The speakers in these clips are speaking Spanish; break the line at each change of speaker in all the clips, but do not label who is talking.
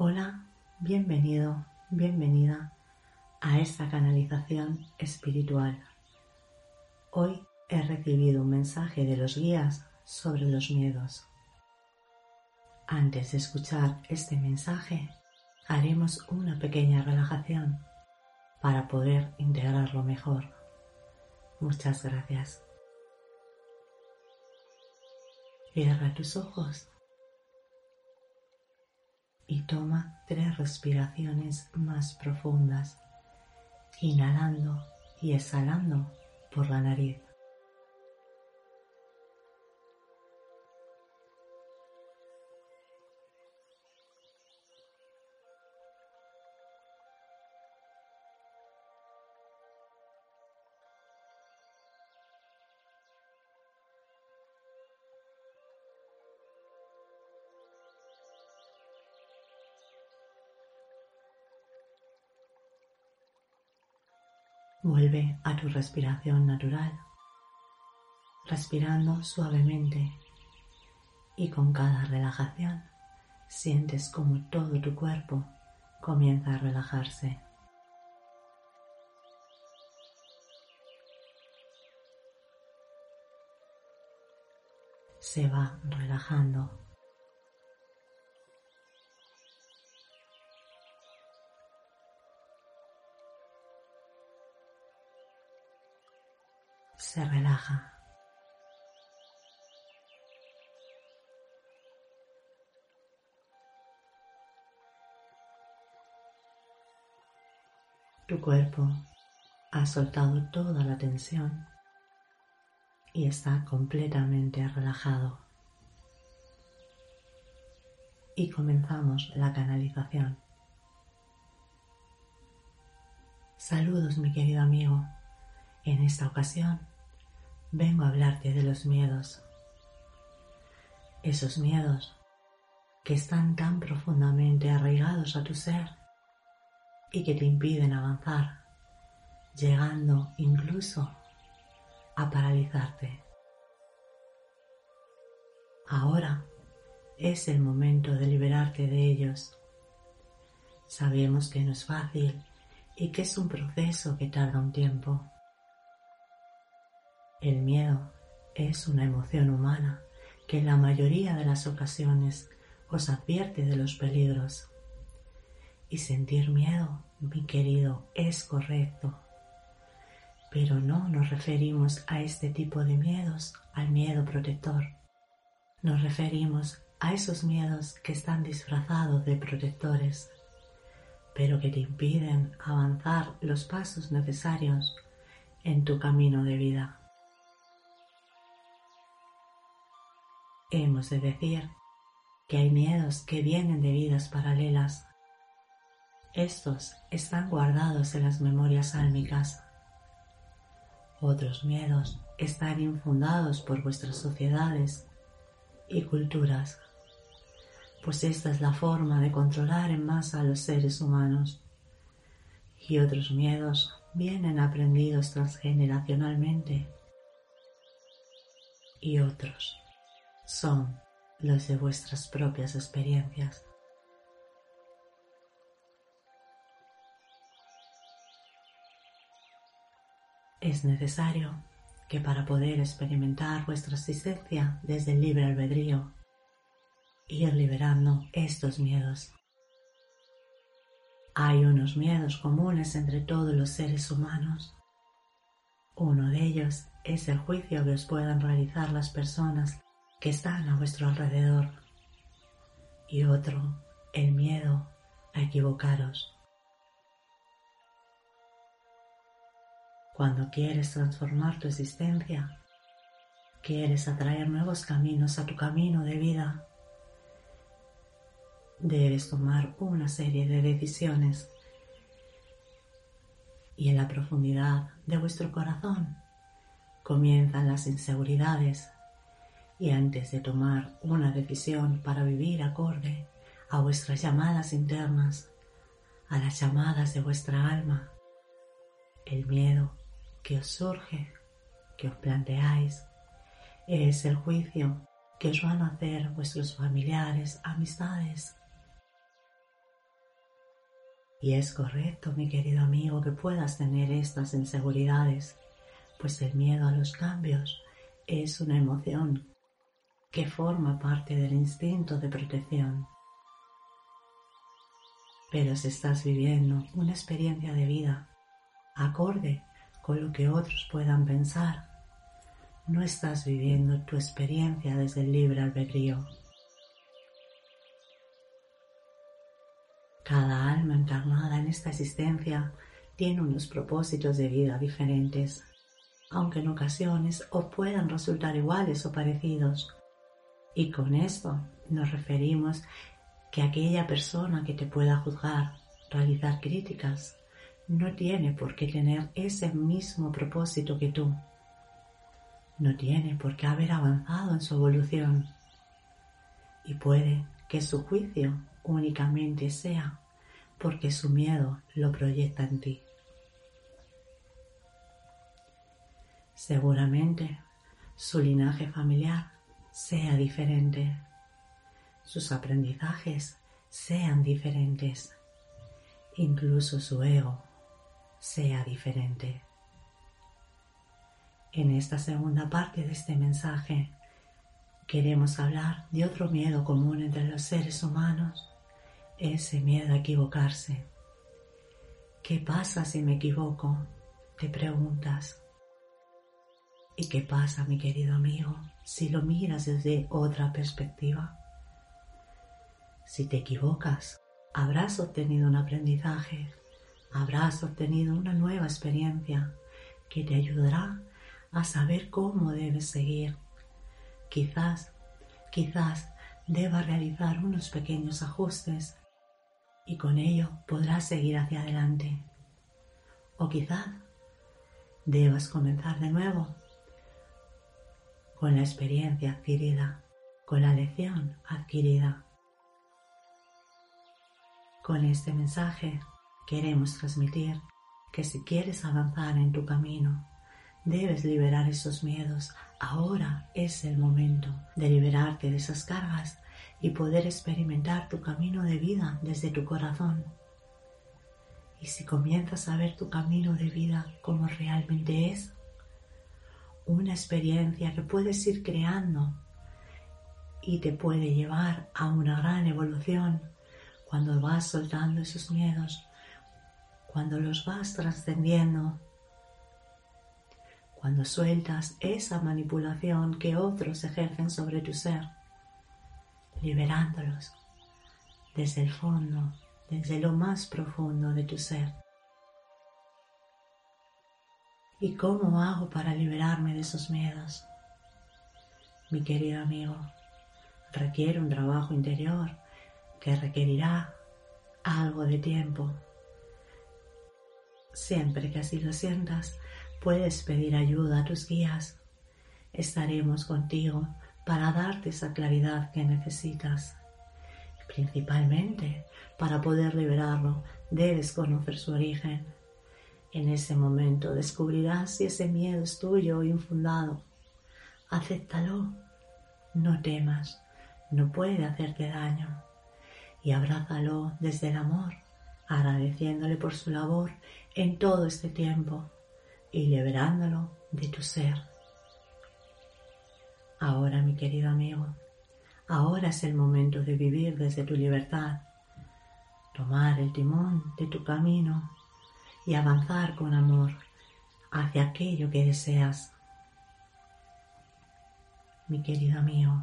Hola, bienvenido, bienvenida a esta canalización espiritual. Hoy he recibido un mensaje de los guías sobre los miedos. Antes de escuchar este mensaje, haremos una pequeña relajación para poder integrarlo mejor. Muchas gracias. Cierra tus ojos y toma tres respiraciones más profundas, inhalando y exhalando por la nariz. Vuelve a tu respiración natural, respirando suavemente y con cada relajación sientes como todo tu cuerpo comienza a relajarse. Se va relajando se relaja. Tu cuerpo ha soltado toda la tensión y está completamente relajado. Y comenzamos la canalización. Saludos mi querido amigo. En esta ocasión vengo a hablarte de los miedos. Esos miedos que están tan profundamente arraigados a tu ser y que te impiden avanzar, llegando incluso a paralizarte. Ahora es el momento de liberarte de ellos. Sabemos que no es fácil y que es un proceso que tarda un tiempo. El miedo es una emoción humana que en la mayoría de las ocasiones os advierte de los peligros. Y sentir miedo, mi querido, es correcto. Pero no nos referimos a este tipo de miedos, al miedo protector. Nos referimos a esos miedos que están disfrazados de protectores, pero que te impiden avanzar los pasos necesarios en tu camino de vida. Hemos de decir que hay miedos que vienen de vidas paralelas. Estos están guardados en las memorias álmicas. Otros miedos están infundados por vuestras sociedades y culturas, pues esta es la forma de controlar en masa a los seres humanos. Y otros miedos vienen aprendidos transgeneracionalmente. Y otros son los de vuestras propias experiencias. Es necesario que para poder experimentar vuestra existencia desde el libre albedrío, ir liberando estos miedos. Hay unos miedos comunes entre todos los seres humanos. Uno de ellos es el juicio que os puedan realizar las personas que están a vuestro alrededor y otro, el miedo a equivocaros. Cuando quieres transformar tu existencia, quieres atraer nuevos caminos a tu camino de vida, debes tomar una serie de decisiones y en la profundidad de vuestro corazón comienzan las inseguridades y antes de tomar una decisión para vivir acorde a vuestras llamadas internas, a las llamadas de vuestra alma, el miedo que os surge, que os planteáis, es el juicio que os van a hacer vuestros familiares, amistades. Y es correcto, mi querido amigo, que puedas tener estas inseguridades, pues el miedo a los cambios es una emoción que forma parte del instinto de protección. Pero si estás viviendo una experiencia de vida acorde con lo que otros puedan pensar, no estás viviendo tu experiencia desde el libre albedrío. Cada alma encarnada en esta existencia tiene unos propósitos de vida diferentes, aunque en ocasiones o puedan resultar iguales o parecidos. Y con esto nos referimos que aquella persona que te pueda juzgar, realizar críticas, no tiene por qué tener ese mismo propósito que tú. No tiene por qué haber avanzado en su evolución. Y puede que su juicio únicamente sea porque su miedo lo proyecta en ti. Seguramente su linaje familiar sea diferente, sus aprendizajes sean diferentes, incluso su ego sea diferente. En esta segunda parte de este mensaje queremos hablar de otro miedo común entre los seres humanos, ese miedo a equivocarse. ¿Qué pasa si me equivoco? Te preguntas. ¿Y qué pasa, mi querido amigo, si lo miras desde otra perspectiva? Si te equivocas, habrás obtenido un aprendizaje, habrás obtenido una nueva experiencia que te ayudará a saber cómo debes seguir. Quizás, quizás deba realizar unos pequeños ajustes y con ello podrás seguir hacia adelante. O quizás debas comenzar de nuevo con la experiencia adquirida, con la lección adquirida. Con este mensaje queremos transmitir que si quieres avanzar en tu camino, debes liberar esos miedos. Ahora es el momento de liberarte de esas cargas y poder experimentar tu camino de vida desde tu corazón. Y si comienzas a ver tu camino de vida como realmente es, una experiencia que puedes ir creando y te puede llevar a una gran evolución cuando vas soltando esos miedos, cuando los vas trascendiendo, cuando sueltas esa manipulación que otros ejercen sobre tu ser, liberándolos desde el fondo, desde lo más profundo de tu ser. ¿Y cómo hago para liberarme de esos miedos? Mi querido amigo, requiere un trabajo interior que requerirá algo de tiempo. Siempre que así lo sientas, puedes pedir ayuda a tus guías. Estaremos contigo para darte esa claridad que necesitas. Principalmente, para poder liberarlo, debes conocer su origen. En ese momento descubrirás si ese miedo es tuyo o infundado. Acéptalo, no temas, no puede hacerte daño y abrázalo desde el amor, agradeciéndole por su labor en todo este tiempo y liberándolo de tu ser. Ahora, mi querido amigo, ahora es el momento de vivir desde tu libertad, tomar el timón de tu camino y avanzar con amor hacia aquello que deseas. Mi querido amigo,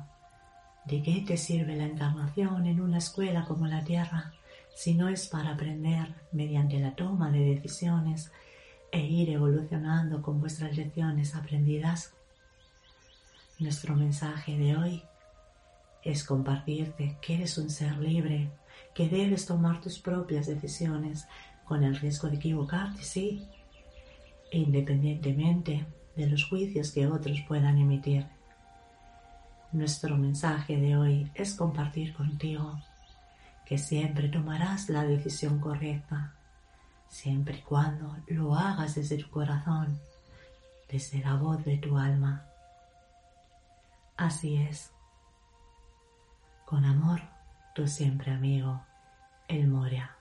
¿De qué te sirve la encarnación en una escuela como la Tierra si no es para aprender mediante la toma de decisiones e ir evolucionando con vuestras lecciones aprendidas? Nuestro mensaje de hoy es compartirte que eres un ser libre, que debes tomar tus propias decisiones con el riesgo de equivocarte, sí, independientemente de los juicios que otros puedan emitir. Nuestro mensaje de hoy es compartir contigo que siempre tomarás la decisión correcta, siempre y cuando lo hagas desde tu corazón, desde la voz de tu alma. Así es. Con amor, tu siempre amigo, El Moria.